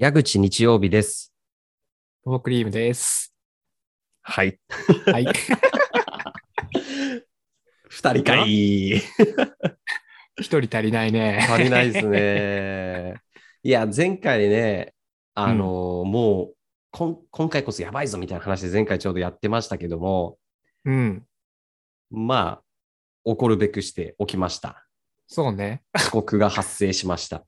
矢口日曜日です。トモクリームです。はい。はい。二人かい。一人足りないね。足りないですね。いや、前回ね、あのもうこん、今回こそやばいぞみたいな話で前回ちょうどやってましたけども、うん。まあ、起こるべくして起きました。そうね。遅刻が発生しました。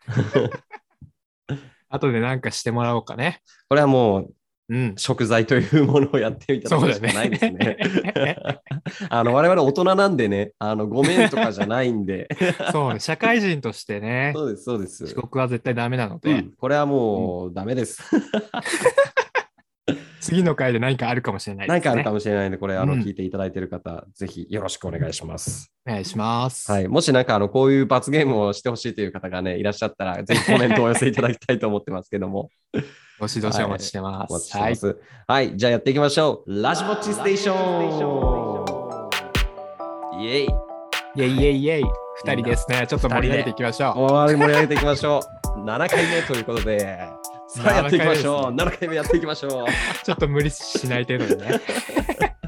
後でなんかしてもらおうかね。これはもう、うん。食材というものをやってみたそうだしかないですねね。あの、我々大人なんでね、あの、ごめんとかじゃないんで。そうね。社会人としてね、そうです、そうです。遅刻は絶対ダメなのうで、んこれはもうダメです。次の回で何かあるかもしれないです、ね。何かあるかもしれないので、これ、あの、うん聞いていただいている方、ぜひよろしくお願いします。お願いします。はい。もしなんか、あの、こういう罰ゲームをしてほしいという方がね、いらっしゃったら、ぜひコメントをお寄せいただきたいと思ってますけども、どしどしお待ちしてます。はい。してます。はい。じゃあやっていきましょう。ラジボッチステーションイェイイェイイェイイェイ。二人ですね。ちょっと盛り上げていきましょう。盛り上げていきましょう。7回目ということで、さあやっていきましょう。7 7回目やっていきましょう。ちょっと無理しない程度にね。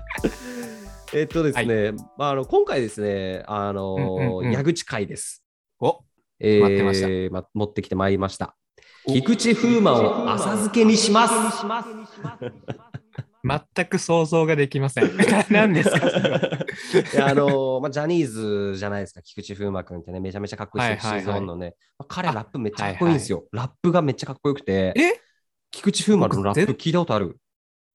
えっとですね、まあ、あの今回ですね、あの、うんうんうん矢口会です。おえー待ってましたま持ってきてまいりました。菊池風磨を浅漬けにします。全く想像ができません。何ですか？あのまあ、ジャニーズじゃないですか、菊池風磨君ってね、めちゃめちゃかっこいいセクシゾーンのね、まあ彼ラップめっちゃかっこいいんですよ。ラップがめっちゃかっこよくて、え？菊池風磨のラップ僕聞いたことある？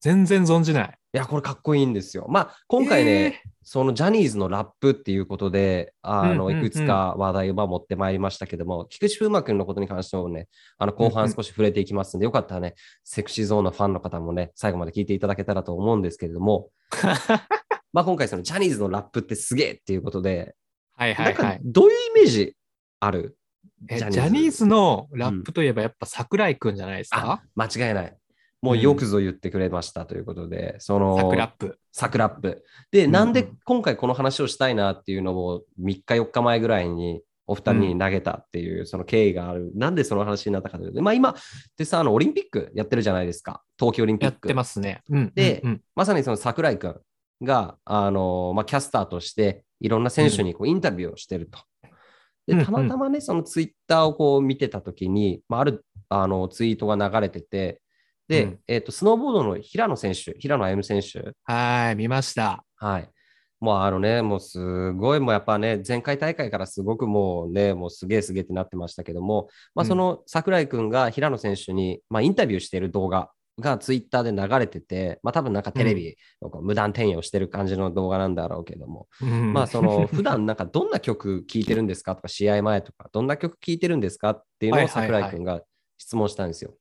全然存じない。いや、これかっこいいんですよ。まあ、今回ね、えそのジャニーズのラップっていうことで、あの、うんうんうんいくつか話題をまあ持ってまいりましたけども、菊池風磨君のことに関してもね、あの、後半少し触れていきますんで、よかったらね、セクシーゾーンのファンの方もね、最後まで聞いていただけたらと思うんですけれども、まあ今回そのジャニーズのラップってすげえっていうことで、はいはいはい。どういうイメージある？えジャニーズのラップといえばやっぱ桜井くんじゃないですか、間違いない。もうよくぞ言ってくれましたということで、その、桜ップ。サクラップ。で、うんなんで今回この話をしたいなっていうのを3日4日前ぐらいにお二人に投げたっていうその経緯がある。なんでその話になったかというと、まあ今ってさ、あのオリンピックやってるじゃないですか。冬季オリンピック。やってますね。うんでうんうんまさにその桜井くんが、あのまあ、キャスターとしていろんな選手にこうインタビューをしてると。うんで、たまたまね、そのツイッターをこう見てたときに、まあ、あるあのツイートが流れてて、で、うんえっ、と、スノーボードの平野選手、平野歩夢選手、はい、見ました。はい。もうあのね、もうすごい、もうやっぱね、前回大会からすごくもうね、もうすげえすげえってなってましたけども、まあ、うんその櫻井君が平野選手に、まあ、インタビューしている動画がツイッターで流れてて、まあ、多分なんかテレビ無断転用してる感じの動画なんだろうけども、うんまあその 普段なんかどんな曲聴いてるんですかとか、試合前とか、どんな曲聴いてるんですかっていうのを櫻井君が質問したんですよ。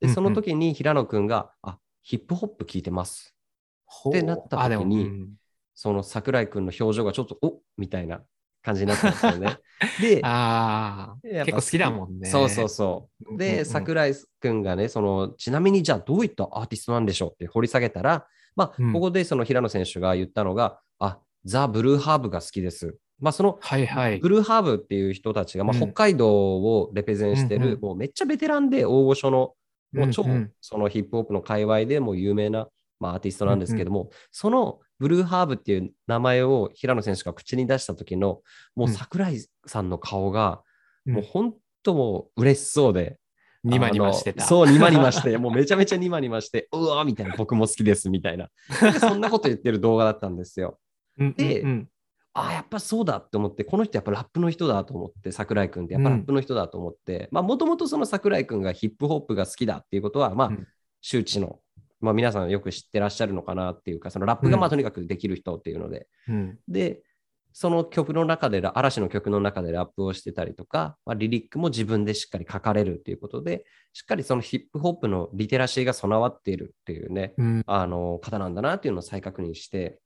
で、うんうんその時に平野君が、あ、ヒップホップ聴いてます。ってなった時にその桜井君の表情がちょっと、おみたいな感じになったんですよね。で、あ結構好きだもんね。そうそうそう。で、うんうんうん桜井君がね、その、ちなみにじゃあどういったアーティストなんでしょうって掘り下げたら、まあ、うんここでその平野選手が言ったのが、あ、ザ・ブルーハーブが好きです。まあ、その、はいはいブ。ルーハーブっていう人たちが、まあ、うん北海道をレペゼンしてる、うんうんもうめっちゃベテランで大御所の、もう超、うんうんそのヒップホップの界隈でも有名な、まあ、アーティストなんですけども、そのブルーハーブっていう名前を平野選手が口に出した時の、もううん桜井さんの顔が、うんもう本当もう嬉しそうで、ニマニマしてた。そう、ニマニマして、もうめちゃめちゃニマニマして、うわーみたいな、僕も好きですみたいな。でそんなこと言ってる動画だったんですよ。うんでうんうんああ、やっぱそうだって思って、この人やっぱラップの人だと思って、桜井君ってやっぱラップの人だと思って、まあもともとその桜井君がヒップホップが好きだっていうことは、まあうん。周知の、まあ皆さんよく知ってらっしゃるのかなっていうか、そのラップがまあうんとにかくできる人っていうので、うん。で、その曲の中で、嵐の曲の中でラップをしてたりとか、まあ、リリックも自分でしっかり書かれるっていうことで、しっかりそのヒップホップのリテラシーが備わっているっていうね、うん。あの方なんだなっていうのを再確認して、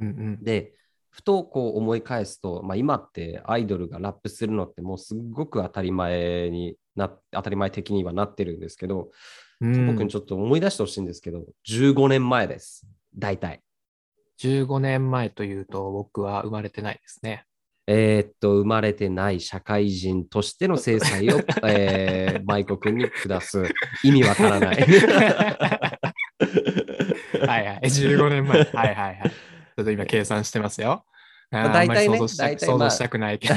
うんうん。で、ふとこう思い返すと、まあ、今ってアイドルがラップするのってもうすっごく当たり前にな、当たり前的にはなってるんですけど、うん僕にちょっと思い出してほしいんですけど、15年前です。大体。15年前というと僕は生まれてないですね。えーっと、生まれてない社会人としての制裁を、えー、舞子君に下す。意味わからない。はいはい。15年前。はいはいはい。ちょっと今計算してますよ。大体ね想像した大体まあくないけど。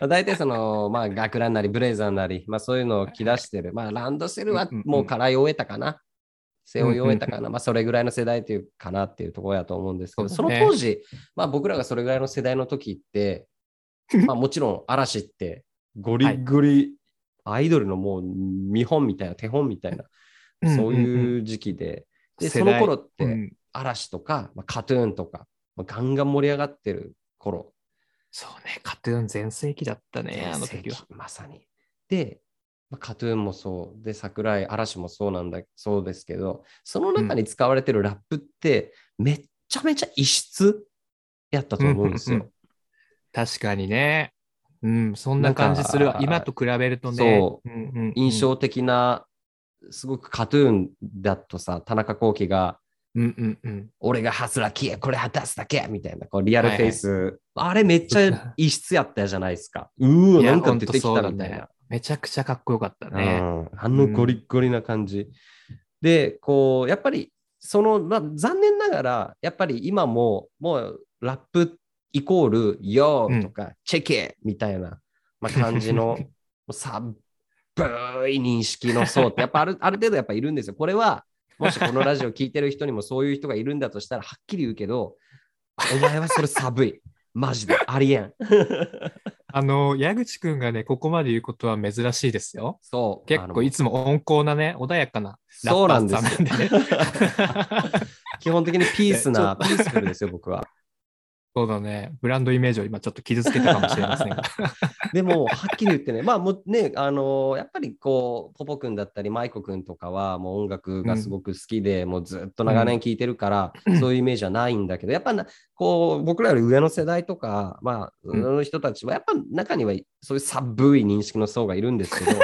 大体その、まあ、学ランなりブレザーなり、まあそういうのを着出してる。まあ、ランドセルはもうからい終えたかな。背負い終えたかな。まあ、それぐらいの世代というかなっていうところやと思うんですけど、その当時、まあ僕らがそれぐらいの世代の時って、まあもちろん嵐ってゴリゴリアイドルのもう見本みたいな、手本みたいな、そういう時期で、で、その頃って、うん嵐とか、まあ、カトゥーンとか、まあ、ガンガン盛り上がってる頃そうね、カトゥーン全盛期だったね、あの時は。まさに。で、まあ、カトゥーンもそう、で、桜井嵐もそうなんだ、そうですけど、その中に使われてるラップって、めっちゃめちゃ異質やったと思うんですよ。うんうん確かにね。うん、そんな感じするわ。今と比べるとね。そううんうんうん印象的な、すごくカトゥーンだとさ、田中聖が、うんうんうん。俺がハスラキや、これ果たすだけみたいな、こうリアルフェイス、あれめっちゃ異質やったじゃないですか。うーなんか出てきたみたいな。めちゃくちゃかっこよかったね。うん、あのゴリッゴリな感じ。で、こう、やっぱり、その、まあ、残念ながら、やっぱり今も、もう、ラップイコール、ヨーとか、チェケみたいな、まあ、感じの、もう寒い認識の層って、やっぱあるある程度やっぱいるんですよ。これは、もしこのラジオ聞いてる人にもそういう人がいるんだとしたら、はっきり言うけど、お前はそれ寒い。マジで。ありえん。あの、矢口くんがね、ここまで言うことは珍しいですよ。そう。結構いつも温厚なね、穏やかなラそうッパなんですーさんなんでね。基本的にピースな、ピースフルですよ、僕は。そうだね。ブランドイメージを今ちょっと傷つけたかもしれませんが。でも、はっきり言ってね、まあもうね、あのーやっぱりこう、ポポ君だったり、マイコ君とかは、もう音楽がすごく好きで、もうずっと長年聴いてるから、そういうイメージはないんだけど、やっぱな、こう、僕らより上の世代とか、まあ、うんその人たちは、やっぱ中にはそういう寒い認識の層がいるんですけど、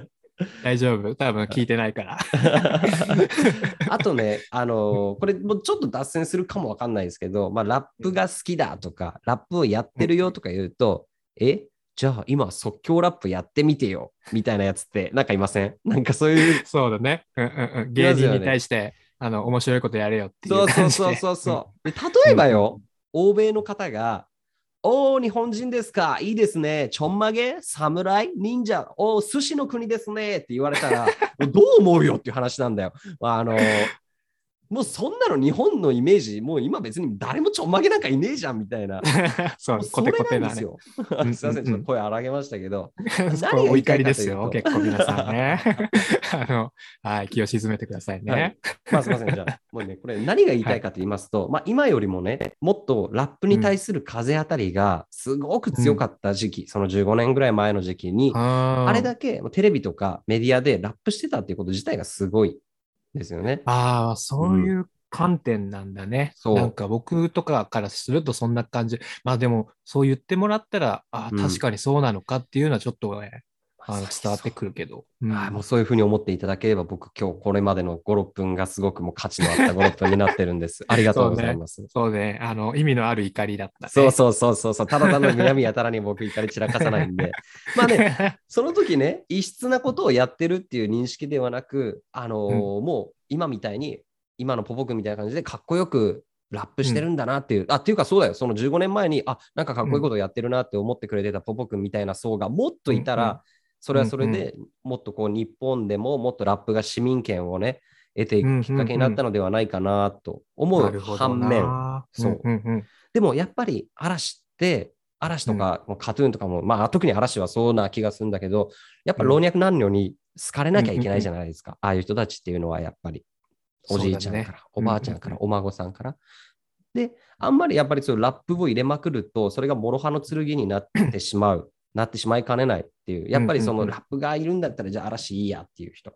大丈夫？多分聞いてないから。あとね、あのーこれもうちょっと脱線するかもわかんないですけど、まあ、ラップが好きだとか、ラップをやってるよとか言うと、え？じゃあ今即興ラップやってみてよみたいなやつってなんかいません？なんかそういう。そうだね。うんうんうん、芸人に対して、あの、面白いことやれよっていそううそ感じで。うそうそうそう。で例えばよ、欧米の方が、おー、日本人ですか？いいですね。ちょんまげ？侍忍者？おー、寿司の国ですね。って言われたら、どう思うよっていう話なんだよ。あのもうそんなの日本のイメージ、もう今別に誰もちょんまげなんかいねえじゃんみたいな。そうコテコテなんですよ。うんすいません、ちょっと声荒げましたけど。お怒りですよ、結構皆さんね。あの、はい、気を沈めてくださいね。はいまあすみません、じゃあ、もうね、これ何が言いたいかと言いますと、まあ今よりもね、もっとラップに対する風当たりがすごく強かった時期、その15年ぐらい前の時期に、ああれだけテレビとかメディアでラップしてたっていうこと自体がすごいですよね。ああ、そういう観点なんだね。そうなんか僕とかからするとそんな感じ。まあでも、そう言ってもらったら、ああ、うん確かにそうなのかっていうのはちょっとね、あの伝わってくるけど。うんはいもうそういうふうに思っていただければ、僕今日これまでの5、6分がすごくもう価値のあった5、6分になってるんです。ありがとうございます。そうね、あの、意味のある怒りだったね。そうそうそうそうそう、ただ単の南やたらに僕怒り散らかさないんで。まあね、その時ね、異質なことをやってるっていう認識ではなく、あのーもう今みたいに、今のポポ君みたいな感じでかっこよくラップしてるんだなっていう、あ、っていうかそうだよ、その15年前に、あ、なんかかっこいいことをやってるなって思ってくれてたポポ君みたいな層がもっといたら、うんうんそれはそれでもっとこう日本でももっとラップが市民権をね、得ていくきっかけになったのではないかなと思う反面、なそう。でもやっぱり嵐って、嵐とか、もうカトゥーンとかも、まあ特に嵐はそうな気がするんだけど、やっぱ老若男女に好かれなきゃいけないじゃないですか。ああいう人たちっていうのはやっぱり、おじいちゃんから、おばあちゃんから、うんお孫さんから。で、あんまりやっぱりそういうラップを入れまくると、それが諸刃の剣になってしまう、なってしまいかねないっていう、やっぱりそのラップがいるんだったら、じゃあ嵐いいやっていう人。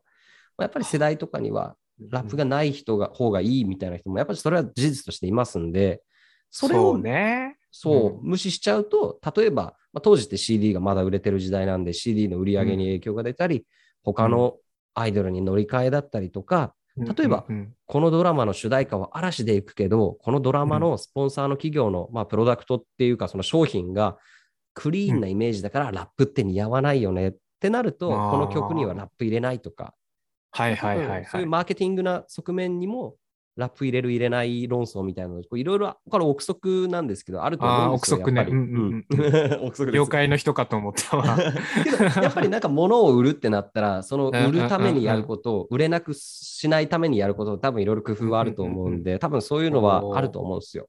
やっぱり世代とかには、ラップがない人が方がいいみたいな人も、やっぱりそれは事実としていますんで、それをね。そう、う無視しちゃうと、例えば、まあ、当時って CD がまだ売れてる時代なんで、CD の売り上げに影響が出たり、他のアイドルに乗り換えだったりとか、例えばこのドラマの主題歌は嵐でいくけど、このドラマのスポンサーの企業の、まあ、プロダクトっていうか、その商品がクリーンなイメージだからラップって似合わないよね。ってなると、この曲にはラップ入れないとか、はいはいはいはい。そういうマーケティングな側面にも、ラップ入れる入れない論争みたいなの、こういろいろ、これ憶測なんですけど、あると思うんですよ。憶測ね。うんうんうん。憶測業界の人かと思ったわ。けど、やっぱりなんか物を売るってなったら、その売るためにやることを、売れなくしないためにやること、多分いろいろ工夫はあると思うんで、多分そういうのはあると思うんですよ。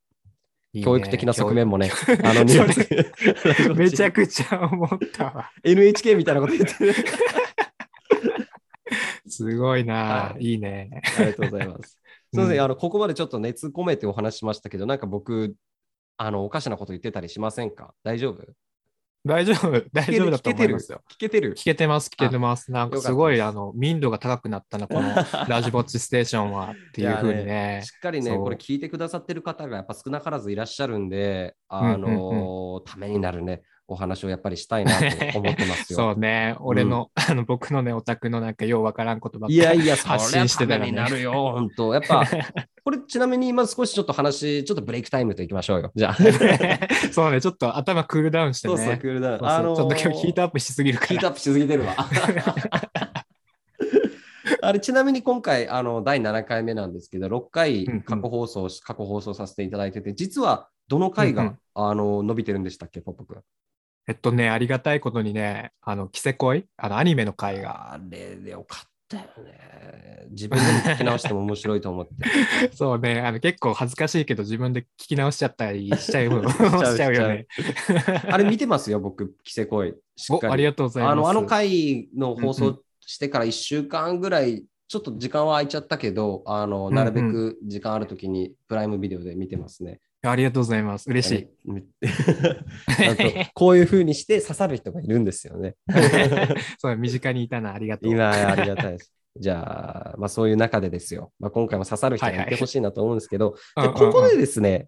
いいね教育的な側面もね。あの、そ日本めちゃくちゃ思ったわ。NHK みたいなこと言ってる。すごいな、はいいいね。ありがとうございます。すみません、うんあの、ここまでちょっと熱込めてお話ししましたけど、なんか僕、あの、おかしなこと言ってたりしませんか？大丈夫？大丈夫、大丈夫だと思いますよ。聞けてる聞けてます、聞けてます。なんかすごい、あの、民度が高くなったな、この ラジボッチステーションはっていうふうにいね。しっかりね、これ聞いてくださってる方がやっぱ少なからずいらっしゃるんで、あうんうんの、ためになるね、お話をやっぱりしたいなと思ってますよ。そうね、俺の、あの、僕のね、オタクのなんかようわからんことばっかいやいや、発信してたらねになるよ、本当。やっぱ、これちなみに今少しちょっと話、ちょっとブレイクタイムといきましょうよ。じゃあ。そうね、ちょっと頭クールダウンしてね。そうそう、クールダウン。あのーちょっと今日ヒートアップしすぎるから。ヒートアップしすぎてるわ。あれちなみに今回あの第7回目なんですけど6回うんうん過去放送し、過去放送させていただいてて実はどの回が、うんうんあの伸びてるんでしたっけポップ君？えっとね、ありがたいことにね、あの、キセコイ、あの、アニメの回が。あれでよかったよね。自分でも聞き直しても面白いと思って。そうね、あの、結構恥ずかしいけど、自分で聞き直しちゃったりしちゃう しちゃうよね。あれ見てますよ僕キセコイ。あり。りがとうございます。あのあの回の放うんう送してから1週間ぐらいちょっと時間は空いちゃったけどあのうんなるべく時間あるときにプライムビデオで見てますね、ありがとうございます。嬉しい。こういう風にして刺さる人がいるんですよね。そう、身近にいたな、ありがとう。今、ありがたいです。じゃあ、まあ、そういう中でですよ。まあ、今回も刺さる人がいてほしいなと思うんですけど、うんじゃあここでですね、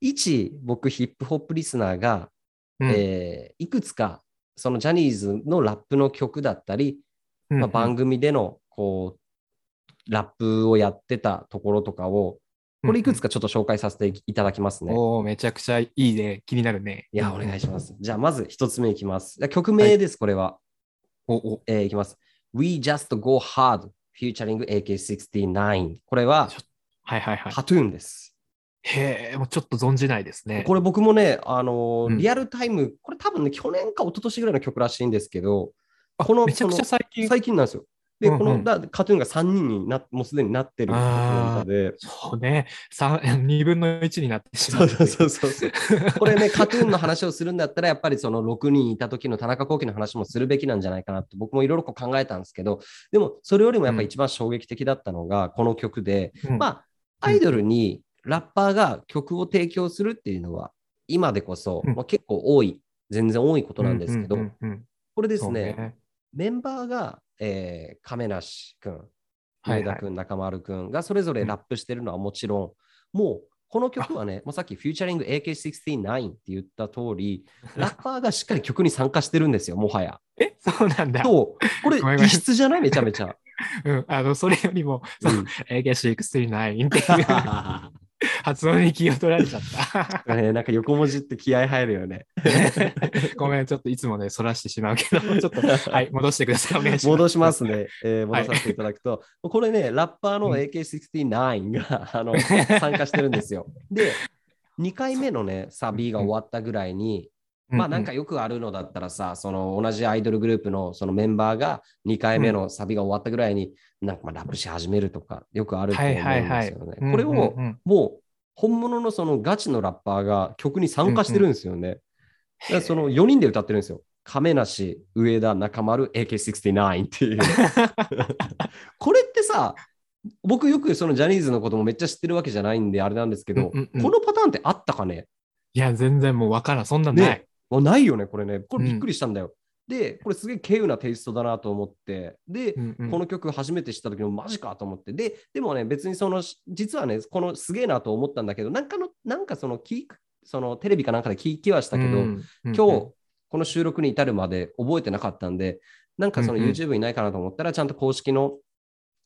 一、僕、ヒップホップリスナーが、うんえーいくつか、そのジャニーズのラップの曲だったり、うんまあ、番組でのこうラップをやってたところとかを、これいくつかちょっと紹介させていただきますね。おおめちゃくちゃいいね。気になるね。いや、お願いします。じゃあ、まず一つ目いきます。曲名です、これは。おおえーいきます。We Just Go Hard featuring AK69。これは、はいはいはい。ハトゥーンです。へえ、もうちょっと存じないですね。これ僕もね、あのリアルタイム、これ多分ね、去年か一昨年ぐらいの曲らしいんですけど、あこのめちゃくちゃ最近。最近なんですよ。で、うんうん。このだカトゥーンが3人になもうすでになってる曲なので、そうね。三2 分の1になってしま。そうう。そうそうそうそう。これね、カトゥーンの話をするんだったら、やっぱりその6人いた時の田中幸喜の話もするべきなんじゃないかなって僕もいろいろこう考えたんですけど、でもそれよりもやっぱ一番衝撃的だったのがこの曲で、うん。まあ、アイドルにラッパーが曲を提供するっていうのは、今でこそ、うん。まあ、結構多い、全然多いことなんですけど、うんうんうんうんこれですね、メンバーが、えー亀梨君、上田君、中丸君がそれぞれラップしてるのはもちろん、もうこの曲はね、もうさっきフューチャリング AK69 って言った通り、ラッパーがしっかり曲に参加してるんですよ、もはや。え、そうなんだ。そう、これ異質じゃない？めちゃめちゃ。うん、あの、それよりも、うん。AK69 っていう 発音に気を取られちゃった。ね、なんか横文字って気合入るよね。ごめん、ちょっといつもね、そらしてしまうけど、ちょっと、はい、戻してください。お願いします。戻しますね。えー戻させていただくと、これね、ラッパーの AK69 が、あの参加してるんですよ。で、2回目のね、サビが終わったぐらいに、まあなんかよくあるのだったらさ、その同じアイドルグループのそのメンバーが2回目のサビが終わったぐらいに、なんかまあラップし始めるとか、よくあると思うんですよね。これをうんうんうんもう本物のそのガチのラッパーが曲に参加してるんですよね。だからその4人で歌ってるんですよ。亀梨、上田、中丸、AK69 っていう。これってさ、僕よくそのジャニーズのこともめっちゃ知ってるわけじゃないんであれなんですけど、うんうんうんこのパターンってあったかね？いや、全然もうわからん。そんなんない。ねもうないよね、これね。これびっくりしたんだよ。で、これすげえ稀有なテイストだなと思って、で、うんうん。この曲初めて知った時のマジかと思って、で、でもね、別にその、実はね、このすげえなと思ったんだけど、なんかの、なんかその、聞くそのテレビかなんかで聞きはしたけど、うん今日、この収録に至るまで覚えてなかったんで、なんかそのうんうん。YouTube にないかなと思ったら、ちゃんと公式の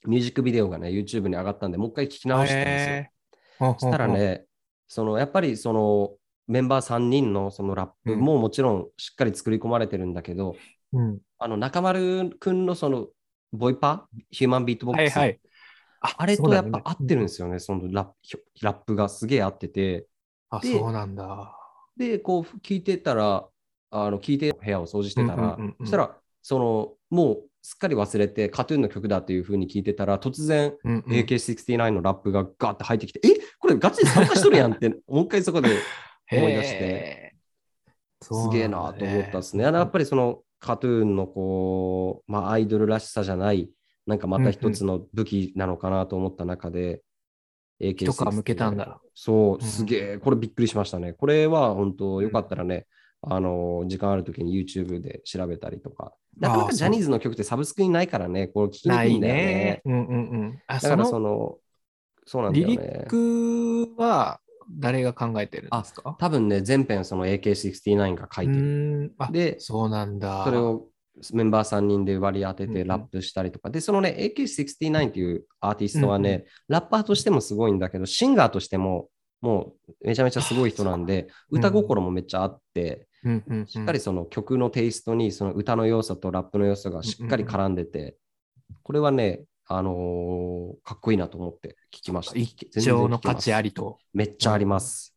ミュージックビデオがね、YouTube に上がったんで、もう一回聞き直したんですよ。そしたら、ね、そのやっぱりそのメンバー3人のそのラップももちろんしっかり作り込まれてるんだけど、うん、あの中丸くんのそのボイパ、ヒューマンビートボックス、はいはい。ああれとやっぱ合ってるんよ。ですよね、そのラップがすげえ合ってて、あ、でそうなんだ。で、こう聞いてたら、あの聞いて部屋を掃除してたら、うんうんうんうん。そしたら、そのもうすっかり忘れて、カトゥーンの曲だっていう風に聞いてたら、突然、うんうん。AK69 のラップがガーって入ってきて、え？これガチで参加しとるやんって、もう一回そこで思い出して、すげえなと思ったんですね。やっぱりそのカトゥーンのこう、まあ、アイドルらしさじゃない、なんかまた一つの武器なのかなと思った中で、AK69 一皮むけたんだ。そうう、んすげえ、これびっくりしましたね。これは本当よかったらね、あの、時間あるときに YouTube で調べたりとか。なかなかジャニーズの曲ってサブスクにないからね、これ聞きにくいんだよねね。。うんうんうん。あ、だからそそのの、そうなんだリリよねッ。クは誰が考えてるんですか？多分ね、全編その AK69 が書いうてる。でそうなんだ。それをメンバー3人で割り当てうんうん。てラップしたりとか。で、そのね、AK69 っていうアーティストはね、うんうラッパーとしてもすごいんだけど、シンガーとしても、もうめちゃめちゃすごい人なんで、う歌心もめっちゃあって、うん。うんうんしっかりその曲のテイストにその歌の要素とラップの要素がしっかり絡んでて、これはね、あのーかっこいいなと思って聞きました。一丁の価値あり。りと。めっちゃあります。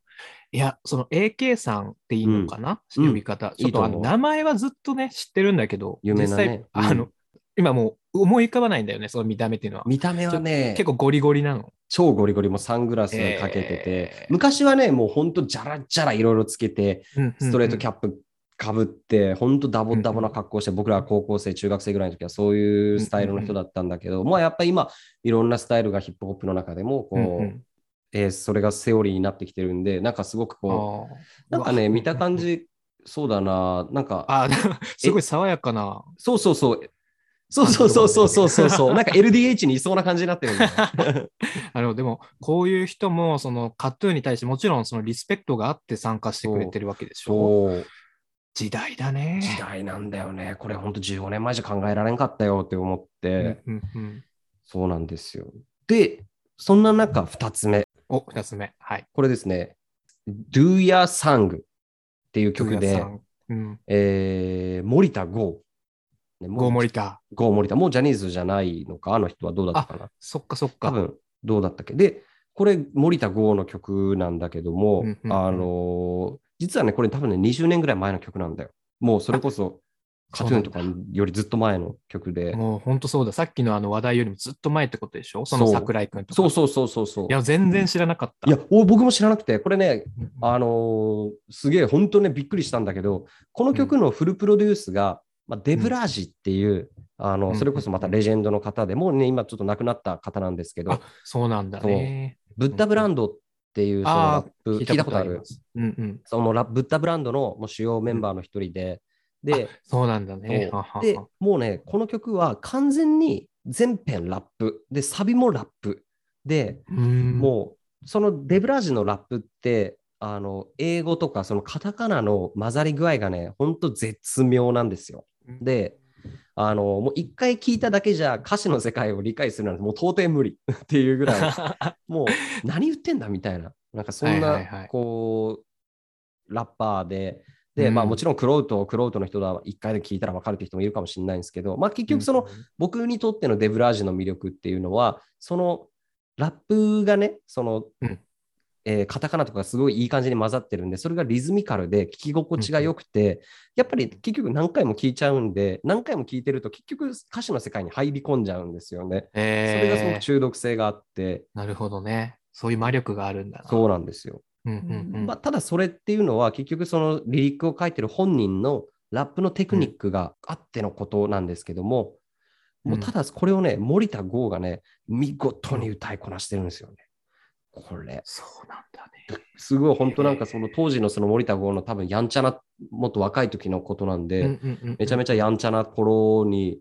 いや、その AK さんっていいのかな、うん呼び方。ちょっとあの名前はずっとね、知ってるんだけど、有名なね実際、うんあの、今もう思い浮かばないんだよね、その見た目っていうのは。見た目はね、結構ゴリゴリなの。超ゴリゴリもサングラスかけてて、えー昔はね、もうほんとじゃらじゃらいろいろつけて、ストレートキャャップかぶって、ほんとダボダボな格好して、僕らは高校生、中学生ぐらいの時はそういうスタイルの人だったんだけど、もうやっぱり今、いろんなスタイルがヒップホップの中でも、こう、えーそれがセオリーになってきてるんで、なんかすごくこう、なんかね、見た感じ、そうだな、なんか、あー、すごい爽やかな。そうそうそう、そうそうそうそうそうそうそう、なんか LDH にいそうな感じになってるんだよ。あのでも、こういう人も、そのカトゥーンに対してもちろんそのリスペクトがあって参加してくれてるわけでしょ。時代だね。時代なんだよね。これほんと15年前じゃ考えられんかったよって思って、うんうんうんそうなんですよ。で、そんな中、2つ目。お、二つ目。はい。これですね、Do Your Song っていう曲でうん。えー森田剛。ねゴーモリタ。ゴー森田。もうジャニーズじゃないのか？あの人はどうだったかな？そっかそっか。多分どうだったっけ？で、これ森田剛の曲なんだけども、うんうんうんあのー実はね、これ多分ね、20年ぐらい前の曲なんだよ。もうそれこそ、カトゥーンとかよりずっと前の曲で。もう本当そうだ。さっきのあの話題よりもずっと前ってことでしょ？その桜井くんとか。そうそうそうそうそう。いや、全然知らなかった。いや、お僕も知らなくて、これね、うんうんあのーすげえ、本当ね、びっくりしたんだけど、この曲のフルプロデュースが、まあ、デブラージっていう、あの、うんそれこそまたレジェンドの方で、もうね、今ちょっと亡くなった方なんですけどあ、そうなんだね。ブッダブランドっていうそのラあップ、あ、聞いたことある。うんうん。そのラブッダブランドのもう主要メンバーの一人で、で、そうなんだね。で、もうね、この曲は完全に全編ラップ、で、サビもラップ、で、うんもう、そのデブラージのラップって、あの、英語とかそのカタカナの混ざり具合がね、ほんと絶妙なんですよ。で、あの、もう一回聞いただけじゃ歌詞の世界を理解するなんてもう到底無理。っていうぐらい、もう何言ってんだみたいな、なんかそんはいな、こう、ラッパーで、で、うん。まあもちろんクロウト、クロウトの人は一回で聞いたら分かるって人もいるかもしれないんですけど、まあ結局その、僕にとってのデブラージの魅力っていうのは、そのラップがね、その、うんえーカタカナとかすごいいい感じに混ざってるんで、それがリズミカルで聞き心地が良くて、やっぱり結局何回も聞いちゃうんで、何回も聞いてると結局歌詞の世界に入り込んじゃうんですよね。それがすごくえー、中毒性があって、なるほどね。そういう魔力があるんだな。そうなんですよ。うんうんうんまあ、ただそれっていうのは結局そのリリックを書いてる本人のラップのテクニックがあってのことなんですけども、うんもうただこれをね、森田剛がね、見事に歌いこなしてるんですよね。これ、そうなんだね。すごい本当なんかその当時のその森田剛の多分やんちゃな、もっと若い時のことなんで、めちゃめちちゃやんちゃな頃に、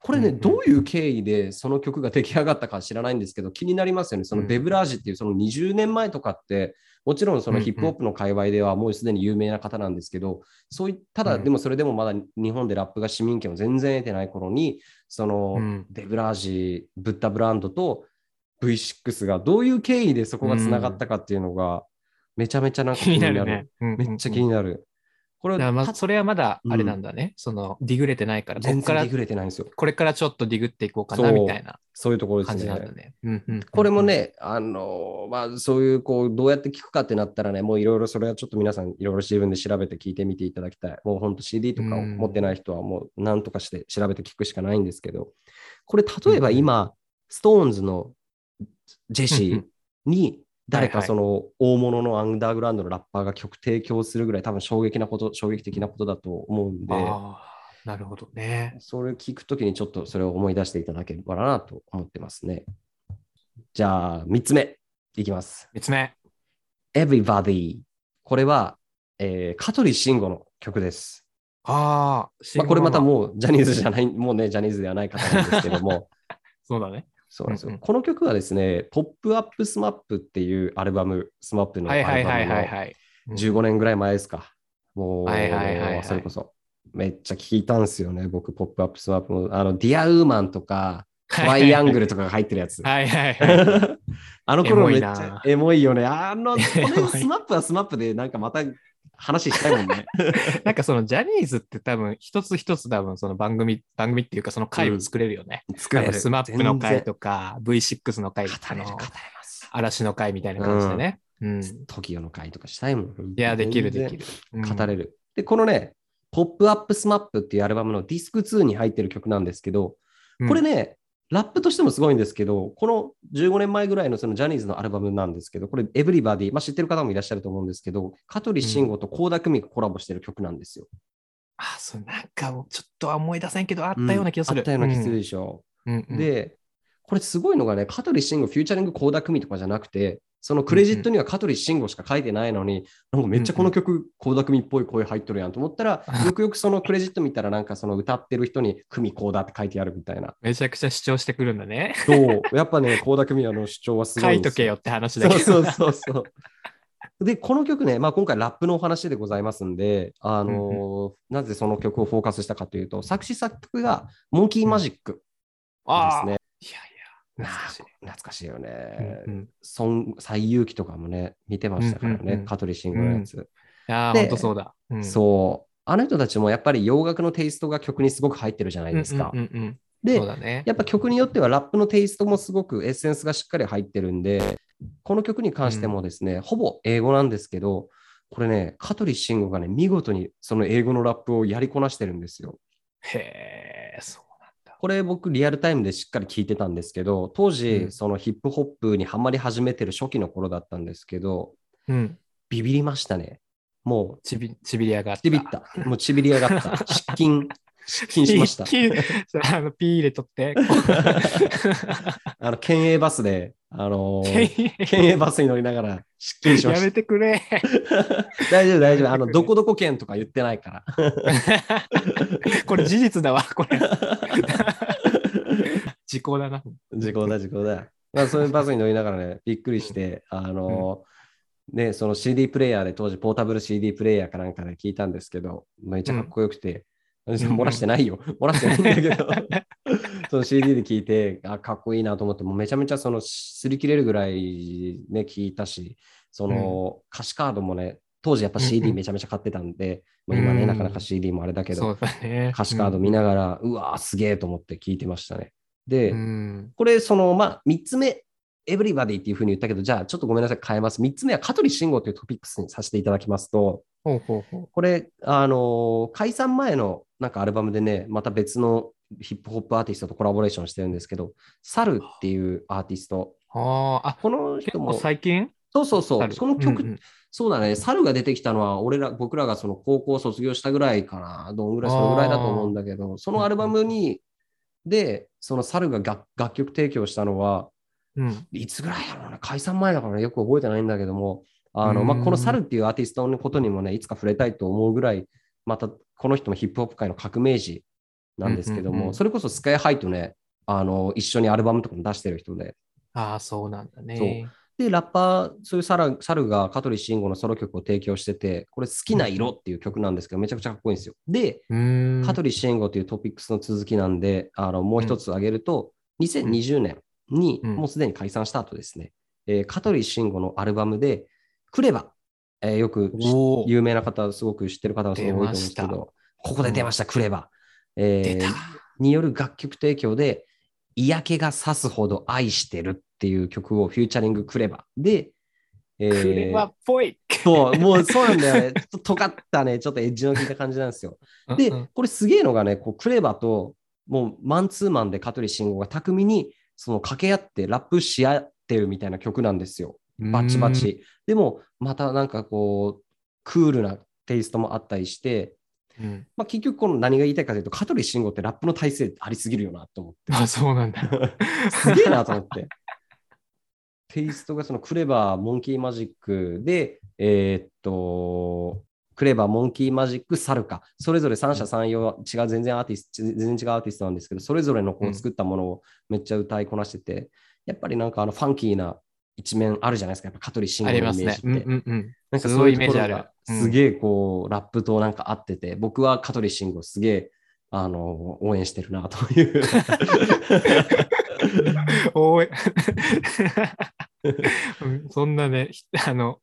これね、うんうんどういう経緯でその曲が出来上がったか知らないんですけど、気になりますよね。そのうん。ベブラージっていうその20年前とかって、もちろんそのヒップホップの界隈ではもうすでに有名な方なんですけど、そういただ、うん。でもそれでもまだ日本でラップが市民権を全然得てない頃に、そのうん。ベブラージ、ブッダブランドと V6 がどういう経緯でそこがつながったかっていうのが、めちゃめちゃなんか気になるめっちゃ気になる。これだからまたそれはまだあれなんだね。そのディグれてないから、こ全然ディグれてないんですよ。これからちょっとディグっていこうかなみたいなそういうところですねだ。ね。うんうんこれも、ね、あのまあ、そういう、こう、どうやって聞くかってなったらね、もういろいろそれはちょっと皆さん、いろいろ自分で調べて聞いてみていただきたい。もう本当 CD とかを持ってない人は、もう何とかして調べて聞くしかないんですけど、これ、例えば今、ストーンズのジェシーに、誰かその大物のアンダーグラウンドのラッパーが曲提供するぐらい多分衝撃なこと、衝撃的なことだと思うんで、なるほどね。それ聞くときにちょっとそれを思い出していただければなと思ってますね。じゃあ、3つ目いきます。三つ目。Everybody。これは、えー香取慎吾の曲です。ああ、まあ、これまたう。もうジャニーズじゃない、もうね、ジャニーズではない方なんですけども、そうだね。そうなんですよ。うんうんこの曲はですね、ポップアップスマップっていうアルバム、 SMAP のアはいルバムはいはいはいのはい。15年ぐらい前ですか。もう、それこそ。めっちゃ聞いたんですよね、僕、ポップアップスマップも。あの、 Dear Woman とか、トライアングルとかが入ってるやつ。はいはいはい。あの頃めっちゃエモいよね。あの、こ れエモい SMAP は SMAP でなんかまた話したいもんね。なんかそのジャニーズって多分一つ一つ多分その番組、番組っていうかその回を作れるよね。作れる。 SMAP の回とか V6 の回、語れる、あの語れます。嵐の回みたいな感じでね。うん。い TOKIO の回とかしたいもん。や、できるできる。うん語れる。で、このね、ポップアップスマップっていうアルバムのディスク2に入ってる曲なんですけど、これ、ね、ラップとしてもすごいんですけど、この15年前ぐらいのそのジャニーズのアルバムなんですけど、これ、 Everybody、まあ、知ってる方もいらっしゃると思うんですけど、香取慎吾と倖田來未がコラボしてる曲なんですよ。あ、そう、なんかちょっとは思い出せんけど、あったような気がする。あったような気がするでしょ。うん。うん、で、これすごいのがね、香取慎吾、フューチャリング倖田來未とかじゃなくて、そのクレジットには香取慎吾しか書いてないのに、なんかめっちゃこの曲、倖田來未っぽい声入っとるやんと思ったら、よくよくそのクレジット見たら、なんかその歌ってる人に、久美倖田って書いてあるみたいな。めちゃくちゃ主張してくるんだね。そう、やっぱね、倖田來未の主張はすご書いすいとけよって話だけど。そうそうそうそう。で、この曲ね、まあ、今回ラップのお話でございますんで、あのーなぜその曲をフォーカスしたかというと、作詞作曲がモンキーマジックですああ、ね。いやいや、懐かしい。懐かしいよね。うんうん孫西遊記とかもね、見てましたからね、香取慎吾のやつ。いやー、でほんとそうだ。うんそう。あの人たちもやっぱり洋楽のテイストが曲にすごく入ってるじゃないですか。でね。やっぱ曲によってはラップのテイストもすごくエッセンスがしっかり入ってるんで、この曲に関してもですね、ほぼ英語なんですけど、これね、香取慎吾がね、見事にその英語のラップをやりこなしてるんですよ。へえ、そ。これ僕リアルタイムでしっかり聞いてたんですけど、当時、うんそのヒップホップにハマり始めてる初期の頃だったんですけど、うん。ビビりましたね。もちび、ちびり上がった。う、ちびった。もうちびり上がった。失禁、失禁しました。あの、ピー入れとって。あの、県営バスで、あのー県営バスに乗りながら失禁しまやめした。てくれ。大丈夫、大丈夫。あの、どこどこ県とか言ってないから。これ事実だわ、これ。時効だな。時効だ、時効だ。まあ、そういうバスに乗りながらね、びっくりして、あのーね、その CD プレイヤーで当時ポータブル CD プレイヤーかなんかで聞いたんですけど、めっちゃかっこよくて、漏らしてないよ。漏らしてないんだけど、その CD で聞いて、あ、かっこいいなと思って、もうめちゃめちゃその擦り切れるぐらいね、聞いたし、その歌詞カードもね、当時やっぱ CD んめちゃめちゃ買ってたんで、まあ今ね、うんなかなか CD もあれだけど。歌詞カード見ながら、うわーすげえと思って聞いてましたね。で、うん。これ、その、まあ、3つ目、エブリバディっていうふうに言ったけど、じゃあちょっとごめんなさい、変えます。3つ目は香取慎吾というトピックスにさせていただきますと、ほうほうほこれ、あのー解散前のなんかアルバムでね、また別のヒップホップアーティストとコラボレーションしてるんですけど、サルっていうアーティスト。う。ああ、あ、この人も、最近？そうそうそう、この曲、うんうん。そうだね、サルが出てきたのは、俺ら、僕らがその高校卒業したぐらいかな、どんぐらい、そのぐらいだと思うんだけど、そのアルバムに、で、そのサルが楽楽曲提供したのは、うん。いつぐらいやろうな、解散前だからね。よく覚えてないんだけども、あのまあ、うんこのサルっていうアーティストのことにもね、いつか触れたいと思うぐらい、またこの人もヒップホップ界の革命児なんですけども、うんうんうん。それこそスカイハイとね、あの、一緒にアルバムとかも出してる人で、ああ、そうなんだね。で、ラッパー、そういうサラサルが香取慎吾のソロ曲を提供してて、これ好きな色っていう曲なんですけど、めちゃくちゃかっこいいんですよ。で。香取慎吾というトピックスの続きなんで、あのもう一つ挙げると、2020年に、うん。もうすでに解散した後ですね、えー香取慎吾のアルバムで、クレバ、えーよく有名な方、すごく知ってる方がすごい多いと思うんですけど、ここで出ました、クレバ。えー。による楽曲提供で、嫌気がさすほど愛してるっていう曲をフューチャリングクレバで、えークレバっぽい。そう、もうそうなんだよね。ちょっと尖ったね、ちょっとエッジの効いた感じなんですよ。でこれすげえのがね、こうクレバと、もうマンツーマンで香取慎吾が巧みにその掛け合ってラップし合ってるみたいな曲なんですよ。バチバ。チ。でも、またなんかこう、クールなテイストもあったりして、うんまあ、結局この何が言いたいかというと、香取慎吾ってラップの体制ありすぎるよなと思って。あ、そうなんだ。すげえなと思って。テイストがそのクレバー、モンキーマジックで、えーっと、クレバー、モンキーマジック、サルカ、それぞれ三者三様、違う、全然アーティスト、全然違うアーティストなんですけど、それぞれのこううん作ったものをめっちゃ歌いこなしてて、やっぱりなんかあのファンキーな一面あるじゃないですか、やっぱ香取慎あ吾のイ。メージって。うんうんうん。なんかそういうイメージあるすげえこう、ラップとなんか合ってて、僕は香取慎吾すげえあの応援してるなという。おい。う んそんなね、ひあの、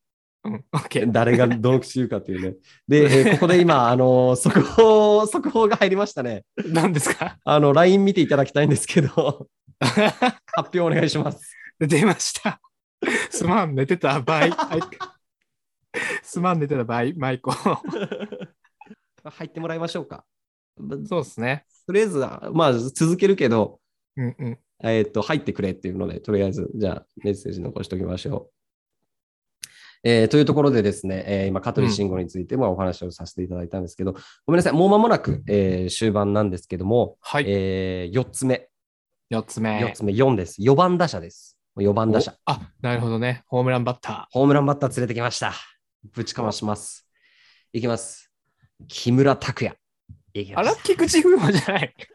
うん、オッケー。誰がどの口言うかっていうね。で、え ーここで今、あの速報、速報が入りましたね。何ですか？あの、LINE 見ていただきたいんですけど、発表お願いします。出ました。すまん、寝てた場合。は いすまん、寝てた場合、マイコ。入ってもらいましょうか。そうですね。とりあえず、まあ、続けるけど、うんうん。えーっと、入ってくれっていうので、とりあえず、じゃあ、メッセージ残しておきましょう。えーというところでですね、えー今、香取慎吾についてもお話をさせていただいたんですけど、ごめんなさい、もう間もなく、えー終盤なんですけども、はい。え4つ目、4つ目。4つ目、4です。4番打者です。4番打者。おあ、なるほどね。ホームランバッタホームランバッター連れてきました。ぶちかまします。いきます。木村拓哉。いきー。ますあら、菊池風磨じゃない。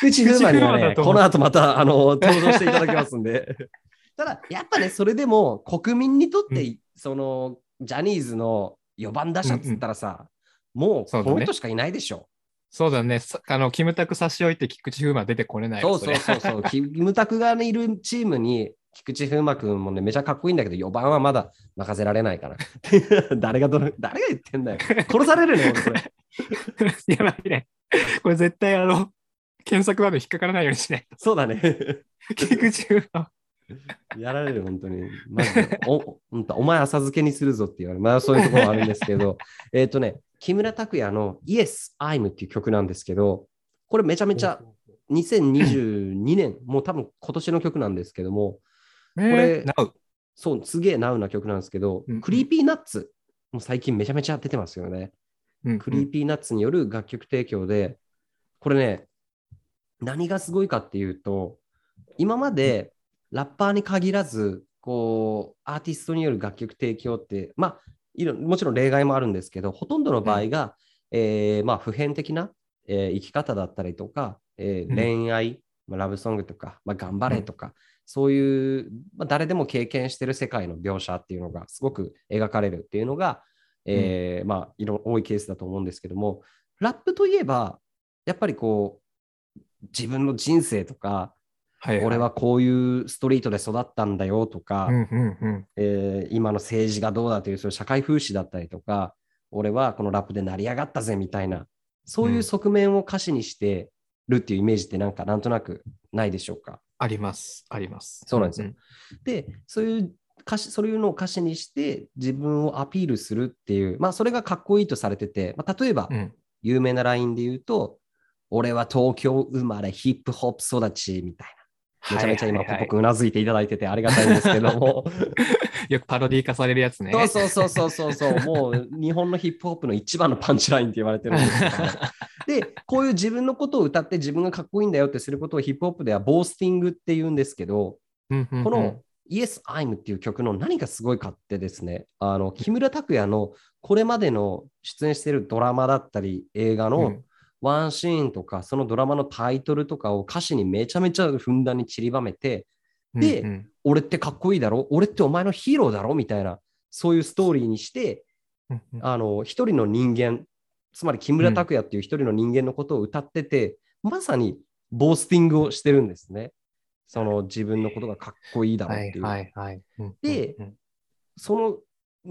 菊池風磨にはね、この後またあの登場していただきますんで。ただ、やっぱね、それでも国民にとって、うそのジャニーズの4番打者っつったらさ、もうそうだねこの人しかいないでしょ。そうだね。さあの、キムタク差し置いて菊池風磨出てこれないそうそうそうそう。キムタクが、ね、いるチームに、菊池風磨君もね、めちゃかっこいいんだけど、4番はまだ 任せられないかな。誰がどの、誰が言ってんだよ。殺されるね、俺これ。やばいね。これ絶対あの、検索ワード引っかからないようにしないそうだね。と。菊池風磨。やられる、本当に。マジでお本当お前浅漬けにするぞって言われる。まあそういうところもあるんですけど、えっとね、木村拓哉の Yes, I'm っていう曲なんですけど、これめちゃめちゃ2022年、もう多分今年の曲なんですけども、これ。そう、すげえナウな曲なんですけど、 Creepy Nuts、もう最近めちゃめちゃ出てますよね。うん Creepy Nuts による楽曲提供で、これね、何がすごいかっていうと、今までラッパーに限らず、こう、アーティストによる楽曲提供って、まあ、いろもちろん例外もあるんですけど、ほとんどの場合が、えーまあ、普遍的な、えー生き方だったりとか、えーうん。恋愛、まあ、ラブソングとか、まあ、頑張れとか、そういう、まあ、誰でも経験してる世界の描写っていうのがすごく描かれるっていうのが、えーまあ、いろ多いケースだと思うんですけども、ラップといえば、やっぱりこう、自分の人生とか、はい、俺はこういうストリートで育ったんだよとか、うんうんうん。えー今の政治がどうだというそういう社会風刺だったりとか、俺はこのラップで成り上がったぜみたいな、そういう側面を歌詞にしてるっていうイメージってなんかなんとなくないでしょうか？あります。あります。そうなんですよで、そういう歌詞、そういうのを歌詞にして自分をアピールするっていう、まあそれがかっこいいとされてて、まあ、例えばうん。うん。有名なラインで言うと、俺は東京生まれヒップホップ育ちみたいな。めちゃめちゃ今、はいはいはい。僕うなずいていただいててありがたいんですけども。よくパロディ化されるやつね。そうそうそうそうそう もう日本のヒップホップの一番のパンチラインって言われてるんですけど、で、こういう自分のことを歌って自分がかっこいいんだよってすることをヒップホップではボースティングって言うんですけど、うんうんうん。この Yes, I'm っていう曲の何がすごいかってですね、あの木村拓哉のこれまでの出演しているドラマだったり、映画のうんワンシーンとか、そのドラマのタイトルとかを歌詞にめちゃめちゃふんだんに散りばめて、でうんうん俺ってかっこいいだろ？俺ってお前のヒーローだろ？みたいな、そういうストーリーにして、うんうんあの一人の人間、つまり木村拓哉っていう一人の人間のことを歌ってて、まさにボースティングをしてるんですね。その自分のことがかっこいいだろうっていう。はいはいはい。うんでうんその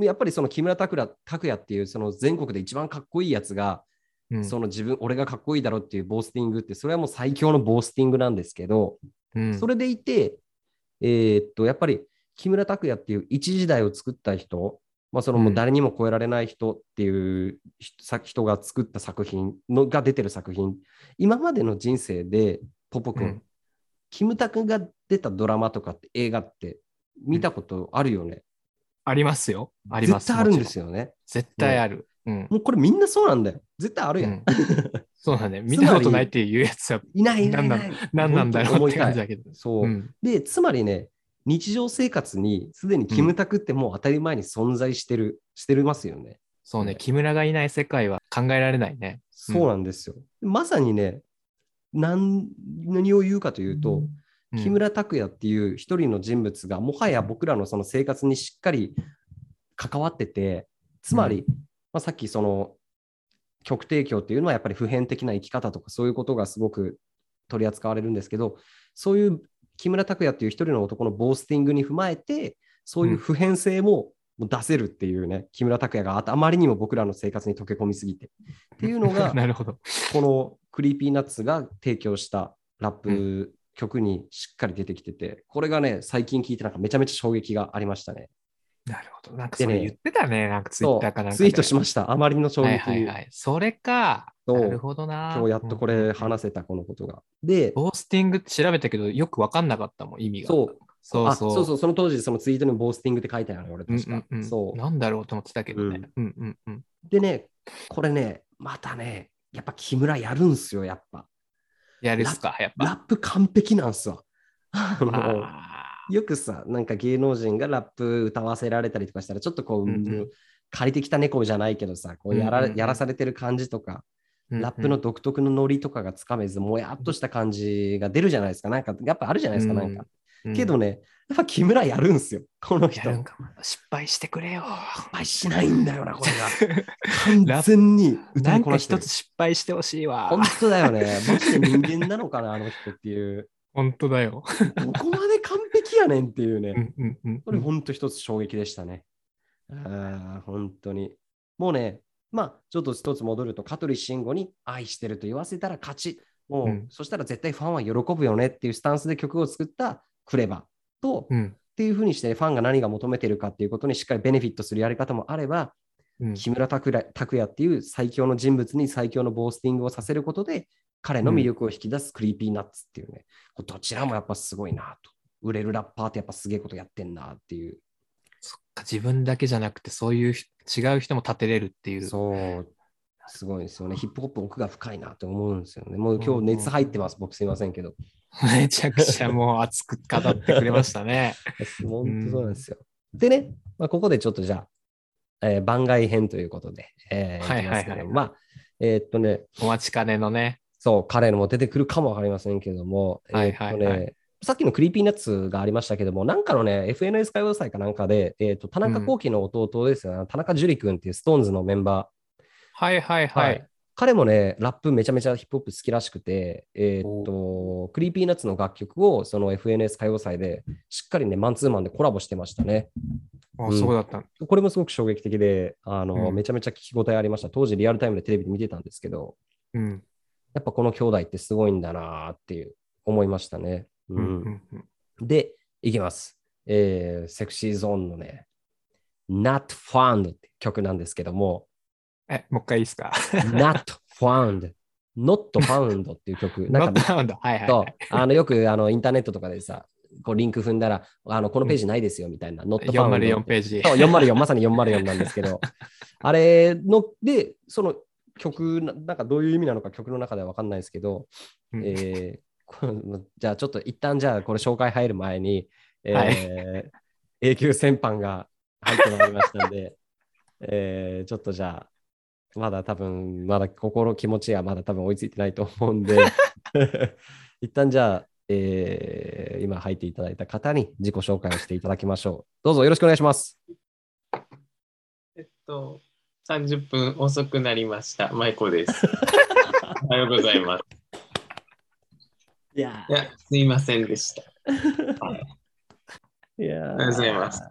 やっぱりその木村拓哉拓哉っていうその全国で一番かっこいいやつが、うんその自分、俺がかっこいいだろうっていうボースティングって、それはもう最強のボースティングなんですけど、うんそれでいて、えーっと、やっぱり木村拓哉っていう一時代を作った人、まあ、そのもう誰にも超えられない人っていう人が作った作品のが出てる作品、今までの人生で、ポポ君、うんキムタクが出たドラマとかって映画って見たことあるよね？ありますよ。あります。絶対あるんですよね。絶対ある。うん。もうこれみんなそうなんだよ。絶対あるやん。うんそうだね。見たことないっていうやつはいないいなんい。何なんだろうって感じだだけど。そう、うんで、つまりね、日常生活にすでにキムタクってもう当たり前に存在してる、してますよね。そうね。ね木村がいない世界は考えられないね。そうなんですよ。まさにね、何何を言うかというと、うん木村拓哉っていう一人の人物がもはや僕らのその生活にしっかり関わってて、つまり、うまあ、さっきその曲提供っていうのはやっぱり普遍的な生き方とかそういうことがすごく取り扱われるんですけど、そういう木村拓哉っていう一人の男のボースティングに踏まえて、そういう普遍性も出せるっていうね、木村拓哉がああまりにも僕らの生活に溶け込みすぎて。っていうのが、なるほど。この Creepy Nuts が提供したラップ曲にしっかり出てきてて、これがね、最近聞いてなんかめちゃめちゃ衝撃がありましたね。なるほど。なんかそれ言ってたね。なんかツイッターかなんかで。ツイートしました。あまりの衝撃に、はいはいはい。それか。なるほどな。今日やっとこれ話せた、このことが。で、 boasting って調べたけど、よく分かんなかったもん、意味が。そうそうそう。あそうそう、その当時、そのツイートに boasting って書いてあるの、俺うん確か。うんうん。そう。なんだろうと思ってたけどね。うんうんうん。でね、これね、またね、やっぱ木村やるんすよ、やっぱ。やるっすか、やっぱ。ラップ完璧なんすわ。あのあよくさ、なんか芸能人がラップ歌わせられたりとかしたら、ちょっとこう、うんうん借りてきた猫じゃないけどさ、こうやら,、うんうんうんやらされてる感じとか、ーラップの独特のノリとかがつかめず、もやっとした感じが出るじゃないですか。なんか、やっぱあるじゃないですか、なんか。うんけどね、やっぱ木村やるんすよ、この人。失敗してくれよ。失敗しないんだよな、これが。完全に歌ないんか一つ失敗してほしいわ。本当だよね。マジで人間なのかな、あの人っていう。本当だよ。どこまで完璧やねんっていうね。これ本当一つ衝撃でしたね。ああ、本当に。もうね、まあ、ちょっと一つ戻ると、香取慎吾に愛してると言わせたら勝ち。もう、うんそしたら絶対ファンは喜ぶよねっていうスタンスで曲を作ったクレバと、っうんていうふうにして、ファンが何が求めてるかっていうことにしっかりベネフィットするやり方もあれば、うん木村拓哉拓哉っていう最強の人物に最強の boasting をさせることで、彼の魅力を引き出す Creepy Nuts っていうね、どちらもやっぱすごいなと。売れるラッパーってやっぱすげえことやってんなっていう。そっか自分だけじゃなくて、そういうひ違う人も立てれるっていう。そう、すごいですよね。ヒップホップ奥が深いなと思うんですよね。もう今日熱入ってます、僕すいませんけど。めちゃくちゃもう熱く語ってくれましたね。本当そうなんですよ。でね、まあ、ここでちょっとじゃあ、えー番外編ということで、えーはいはいはいまあ、えーっとね、お待ちかねのね。そう、彼のも出てくるかもわかりませんけども、はいはいはいえーっとね、さっきの Creepy Nuts がありましたけども、なんかのね、FNS 歌謡祭かなんかで、えーっと田中聖の弟ですよね、田中樹君っていう SixTONES のメンバはいはいー、はい。彼もね、ラップめちゃめちゃヒップホップ好きらしくて、えーっと、 Creepy Nuts の楽曲をその FNS 歌謡祭でしっかりね、マンツーマンでコラボしてましたね。あうんそうだったの。これもすごく衝撃的で、あの、うんめちゃめちゃ聞き応えありました。当時リアルタイムでテレビで見てたんですけど、うん。やっぱこの兄弟ってすごいんだなっていう思いましたね。ううん。んうん。うんで、いきます。えー、 Sexy Zone のね、Not Found って曲なんですけども、え、もう一回いいですか？Not Found、Not Found っていう曲。なんか、ノットハウンド。はいはい。はい。あのよくあのインターネットとかでさ、こうリンク踏んだら、あのこのページないですよみたいな、Not Found 404ページ。そう、404、まさに404なんですけど、あれの、で、その曲な、なんかどういう意味なのか曲の中では分かんないですけど、うん。えーじゃあちょっと一旦じゃあこれ紹介入る前に、えー永久戦犯が入ってまいりましたんで、えーちょっとじゃあ、まだ多分、まだ心、気持ちがまだ多分追いついてないと思うんで、一旦じゃあ、えー今入っていただいた方に自己紹介をしていただきましょう。どうぞよろしくお願いします。えっと、30分遅くなりました。マイコです。おはようございます。いやいや、すいませんでした。いやーありがとうございます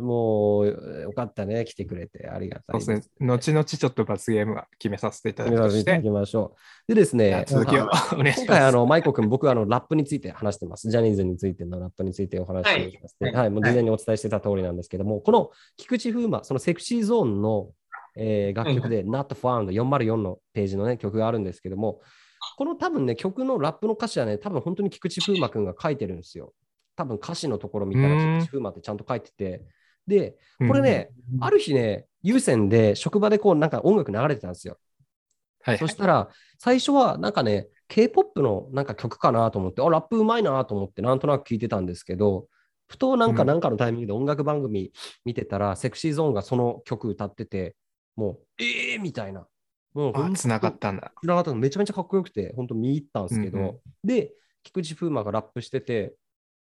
もう、よかったね、来てくれて。ありがたいそうですね。後々ちょっと罰ゲームは決めさせていただくとしていましょう。でですね、続きをお願いし今回、あます。の、マイコ君、僕、あの、ラップについて話してます。ジャニーズについてのラップについてお話しさせて、はいはい、もう事前にお伝えしてた通りなんですけども、この菊池風磨、そのセクシーゾーンの、えー楽曲で、Not Found 404のページのね、曲があるんですけども、この多分ね、曲のラップの歌詞はね、多分本当に菊池風磨君が書いてるんですよ。多分歌詞のところ見たら、菊池風磨ってちゃんと書いてて、で、これね、ある日ね、有線で職場でこうなんか音楽流れてたんですよ。はいそしたら、最初はなんかね、K-POP のなんか曲かなと思って、あ、ラップうまいなと思って、なんとなく聞いてたんですけど、ふとなんかうん。なんかのタイミングで音楽番組見てたら、セクシーゾーンがその曲歌ってて、もう、えーみたいな。もうあ、つながったんだ。つながったのめちゃめちゃかっこよくて、本当見入ったんですけど、うんうんで、菊池風磨がラップしてて、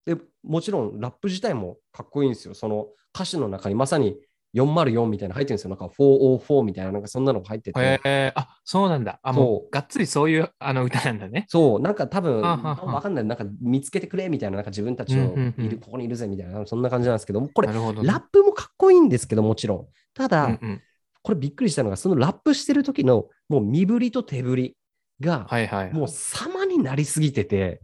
で、もちろんラップ自体もかっこいいんですよ。その歌詞の中にまさに404みたいなの入ってるんですよ。なんか404みたいな、なんかそんなのが入ってて。へえあ、そうなんだ。あ、もう、がっつりそういうあの歌なんだね。そう、なんか多分、わかんない、なんか見つけてくれみたいな、なんか自分たちのいる、ここにいるぜみたいな、そんな感じなんですけども、これ。ラップもかっこいいんですけど、もちろん。ただ、うんうんこれびっくりしたのが、そのラップしてる時の、もう身振りと手振りが、はいはい。もう様になりすぎてて、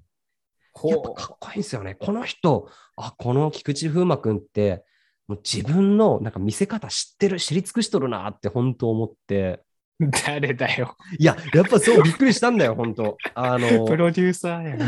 やっぱかっこいいんですよね。この人、あ、この菊池風磨君って、もう自分のなんか見せ方知ってる、知り尽くしとるなって本当思って、誰だよ。いや、やっぱそうびっくりしたんだよ、本当。あの、プロデューサーやん。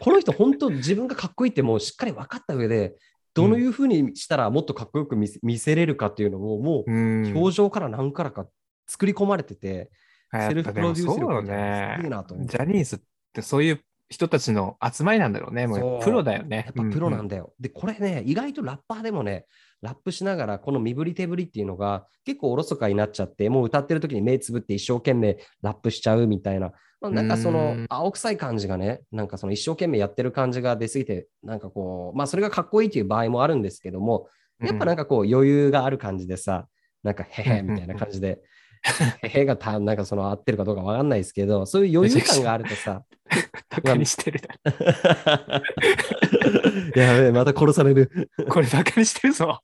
この人、本当自分がかっこいいってもうしっかり分かった上で、どのいうふうにしたらもっとかっこよく見せれるかっていうのを、もう。うん表情から何からか作り込まれてて、セルフプロデュース力みたいなのすげえね。なと思ってジャニーズってそういう人たちの集まりなんだろうね。もそううプロだよね。やっぱプロなんだ。だよ。で、これね、意外とラッパーでもね、ラップしながら、この身振り手振りっていうのが結構おろそかになっちゃって、もう歌ってる時に目つぶって一生懸命ラップしちゃうみたいな、まあなんかそうのん青臭い感じがね、なんかその一生懸命やってる感じが出すぎて、なんかこう、まあそれがかっこいいっていう場合もあるんですけども、やっぱなんかこう余裕がある感じでさ、なんかへへみたいな感じで、へへがたなんかその合ってるかどうかわかんないですけど、そういう余裕感があるとさ、バカにしてるだ やべえ、また殺される。ろ。これバカにしてるぞ。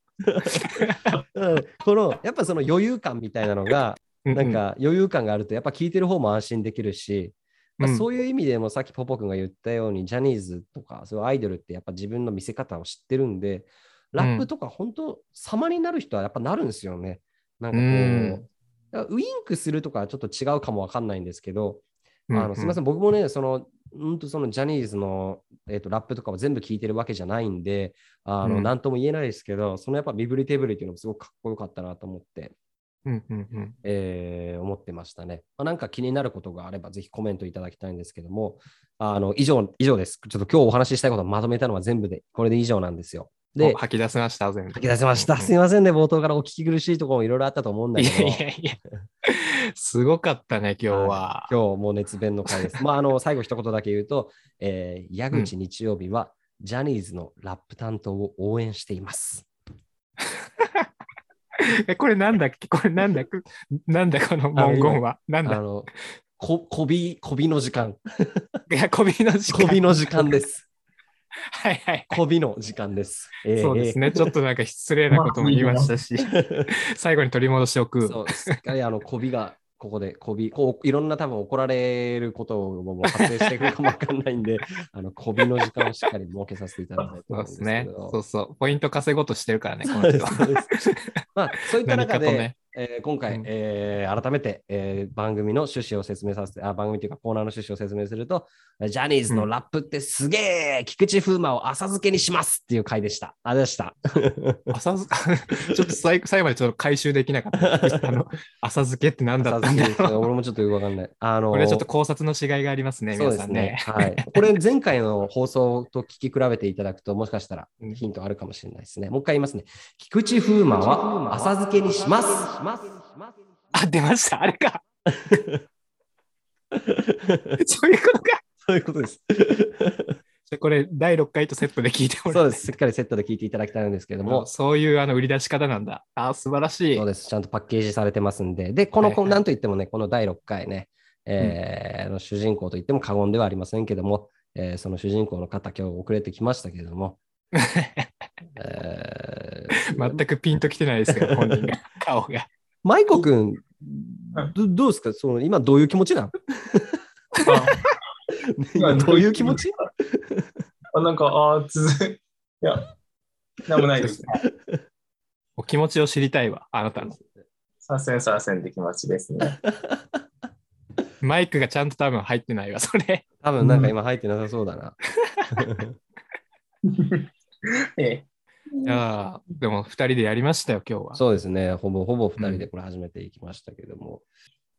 うんこのやっぱその余裕感みたいなのが、なんか余裕感があると、やっぱ聞いてる方も安心できるし、まあうん。そういう意味でもさっきポポ君が言ったように、ジャニーズとか、そういうアイドルってやっぱ自分の見せ方を知ってるんで、ラップとか本当、様になる人はやっぱなるんですよね。なんかこう、うん。ウインクするとかはちょっと違うかもわかんないんですけど、うんあのすみません、僕もね、その、うんとそのジャニーズの、えー、とラップとかを全部聞いてるわけじゃないんで、あの、うん。なんとも言えないですけど、そのやっぱ身振り手振りっていうのもすごくかっこよかったなと思って、うんうんうんえー思ってましたね。まあ、なんか気になることがあれば、ぜひコメントいただきたいんですけども、あの以上以上です。ちょっと今日お話ししたいことをまとめたのは全部で、これで以上なんですよ。でお、吐き出せました、全部。書き出せました。すみませんね、冒頭からお聞き苦しいところもいろいろあったと思うんだいけど。やいやいや。すごかったね、今日は。今日もう熱弁の回です。まあ、あの、最後一言だけ言うと、えー矢口日曜日は、ジャニーズのラップ担当を応援しています。え、これなんだっけ？これなんだっけ？なんだこの文言は？なんだ？あの、こ、こび、こびの時間。いや、小びの時間。こびの時間です。はいはい。こびの時間です。えーそうですね。ちょっとなんか失礼なことも言いましたし、最後に取り戻しておく。そう、すっかりあの、こびが、ここで、こび、こう、いろんな多分怒られることももう発生してくるかもわかんないんで、あの、こびの時間をしっかり設けさせていただきたいとそう思うんですけですね。ど。そうそう。ポイント稼ごうとしてるからね、こそうでの人すそうですまあ、そういった中で、ねえー今回、うんえー改めて、えー番組の趣旨を説明させて、あ番組というかコーナーの趣旨を説明すると、ジャニーズのラップってすげえ、菊池風磨を浅漬けにしますっていう回でした。あれでした。浅漬 ちょっと最後 最後までちょっと回収できなかった。あの浅漬けって何だったんだろう。俺もちょっとよくわかんない。あのーこれはちょっと考察の違いがありますね、そうですね皆さんね。。はい。これ前回の放送と聞き比べていただくと、もしかしたらうんヒントあるかもしれないですね。もう一回言いますね。菊池風磨は浅漬けにします。あ、出ました。あれか。そういうことか。そういうことです。これ、第6回とセットで聞いてもらそうです。しっかりセットで聞いていただきたいんですけれども、そういうあの売り出し方なんだ。あ、素晴らしいそう。です。ちゃんとパッケージされてますんで。で、この、はいはいなんといってもね、この第6回ね、えーの主人公といっても過言ではありませんけども、えーその主人公の方、今日遅れてきましたけれども、えー 全くピンときてないですよ、本人が。顔が。マイコ君、どどうですか？その今どういう気持ちなん今 どういう気持ち？あなんか、ああ、続い。いや、なんもないです。お気持ちを知りたいわ、あなたの。させんさせんって気持ちですね。マイクがちゃんと多分入ってないわ、それ。多分なんか今入ってなさそうだな。ええ。いやーでも2人でやりましたよ、今日は。そうですね。ほぼほぼ2人でこれ始めていきましたけども。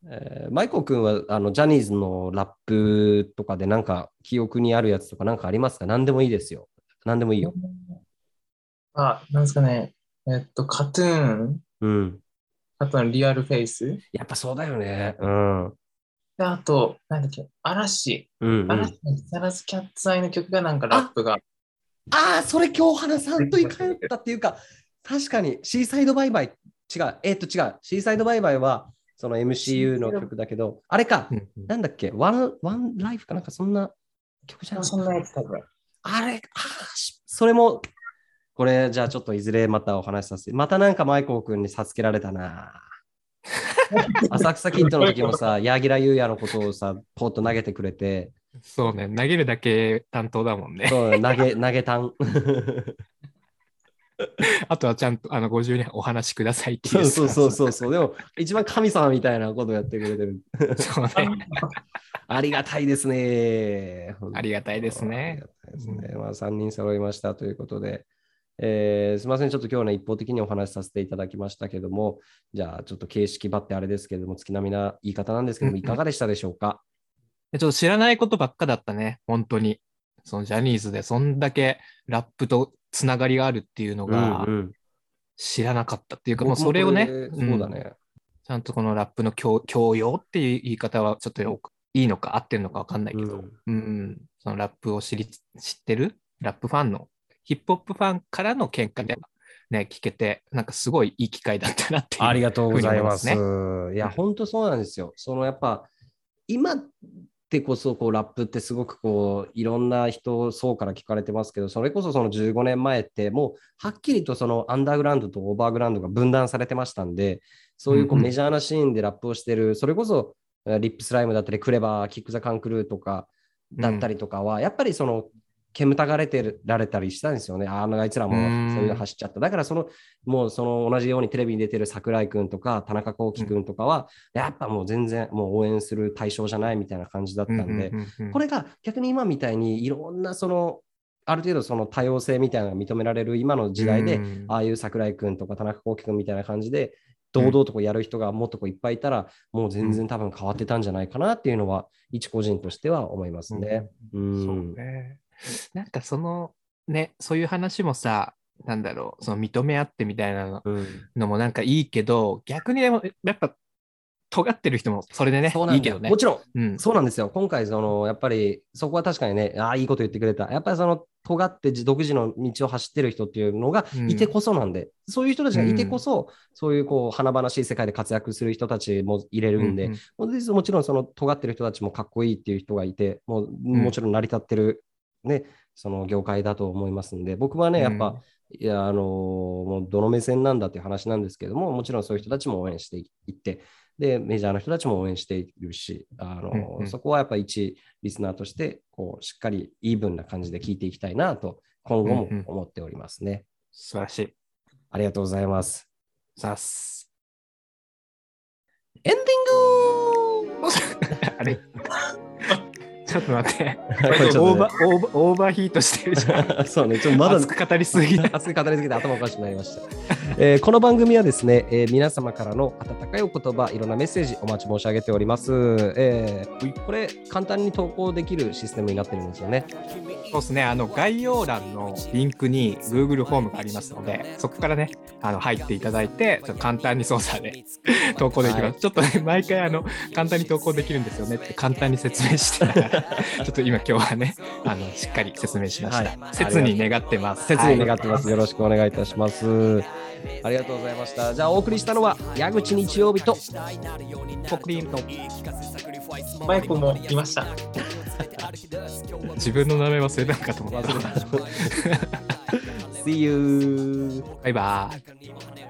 えーマイコ君はあのジャニーズのラップとかでなんか記憶にあるやつとかなんかありますか？何でもいいですよ。何でもいいよ。あ、なんですかね。えっと、カトゥーン、うん。あとのリアルフェイス。やっぱそうだよね。うん。であと、なんだっけ、嵐。うん、うん。嵐の木更津キャッツアイの曲がなんかラップが。ああ、それ今日花さんと言い換えたっていうか、確かにシーサイドバイバイ、違う、えっ、と違う、シーサイドバイバイはその MCU の曲だけど、あれかなんだっけ、ワン、ワンライフか？なんかそんな曲じゃないそんなやつ多分。あれ、あそれも、これじゃあちょっといずれまたお話しさせて、またなんかマイコー君に授けられたな。浅草キッドの時もさ、柳楽優弥のことをさ、ポッと投げてくれて、そうね、投げるだけ担当だもんね。そう投げ、投げたん。あとはちゃんとあの50にお話しくださいっていう。そうそうそうそう。でも、一番神様みたいなことをやってくれてる。そうね。ありがたいですね。ありがたいですねすね。まあ、3人揃いましたということで、えーすみません、ちょっと今日ね、一方的にお話しさせていただきましたけども、じゃあ、ちょっと形式ばってあれですけれども、月並みな言い方なんですけども、うんいかがでしたでしょうか？ちょっと知らないことばっかだったね、本当に。そのジャニーズでそんだけラップとつながりがあるっていうのがうんうん知らなかったっていうか、もう僕もそれをね、そうだね。ちゃんとこのラップの教教養っていう言い方はちょっとよくいいのか合ってるのか分かんないけど、うんうんそのラップを知り知ってる？ラップファンの？ヒップホップファンからの見解がね、聞けて、なんかすごいいい機会だったなっていう。ありがとうございます。ふうに思いや、本当そうなんですよ。そのやっぱ、今ってこそこうラップってすごくこういろんな人層から聞かれてますけど、それこそその15年前ってもうはっきりとそのアンダーグラウンドとオーバーグラウンドが分断されてましたんで、そういうこうメジャーなシーンでラップをしてる、それこそえーリップスライムだったり、クレバー、キック・ザ・カンクルーとかだったりとかは、やっぱりその煙たがれてられたりしたんですよね。ああ、あいつらもうんそういうの走っちゃった。だからその、もうその同じようにテレビに出てる桜井君とか田中幸喜君とかは、やっぱもう全然もう応援する対象じゃないみたいな感じだったんで、うんうんうんうんこれが逆に今みたいにいろんなその、ある程度その多様性みたいなのが認められる今の時代で、うんああいう桜井君とか田中幸喜君みたいな感じで、堂々とこうやる人がもっとこういっぱいいたら、もう全然多分変わってたんじゃないかなっていうのは、一個人としては思いますね。うんそうね。なんかそのね、そういう話もさ、なんだろう、その認め合ってみたいなのもなんかいいけど、逆にでもやっぱ尖ってる人もそれでねそう、なんだよ。いいけどね。もちろん、うん、そうなんですよ。今回、そのやっぱりそこは確かにね、ああ、いいこと言ってくれた。やっぱりその尖って自独自の道を走ってる人っていうのがうんいてこそなんで、そういう人たちがいてこそ、そういうこう華々しい世界で活躍する人たちも入れるんで、ううもうもちろんその尖ってる人たちもかっこいいっていう人がいて、もうもちろん成り立ってる、ね、その業界だと思いますんで、僕はね、やっぱ、いや、あのーもうどの目線なんだっていう話なんですけども、もちろんそういう人たちも応援していって、で、メジャーの人たちも応援しているし、あのーうんうんそこはやっぱ一リスナーとして、こう、しっかりイーブンな感じで聞いていきたいなと、今後もうんうん思っておりますね。素晴らしい。ありがとうございます。さす。エンデ あれ？ちょっと待って。オーバー、オーバー、オーバーヒートしてるじゃん。そうね、ちょっとまだ熱く語りすぎだ。熱く語りすぎて頭おかしくなりました。えーこの番組はですね、えー皆様からの温かいお言葉、いろんなメッセージお待ち申し上げております。えーこれ、簡単に投稿できるシステムになってるんですよね。そうですね。あの、概要欄のリンクに Google フォームがありますので、そこからね、あの、入っていただいて、ちょっと簡単に操作で 投稿できます。はいちょっとね、毎回、あの、簡単に投稿できるんですよねって簡単に説明して ちょっと今今日はね、あの、しっかり説明しました。はい切に願ってます。切に願ってます。はいよろしくお願いいたします。ありがとうございました。じゃあ、お送りしたのは、矢口日曜日と、ポクリンとマイクもいました。自分の名前忘れたのかと思った。See you! バイバーイ。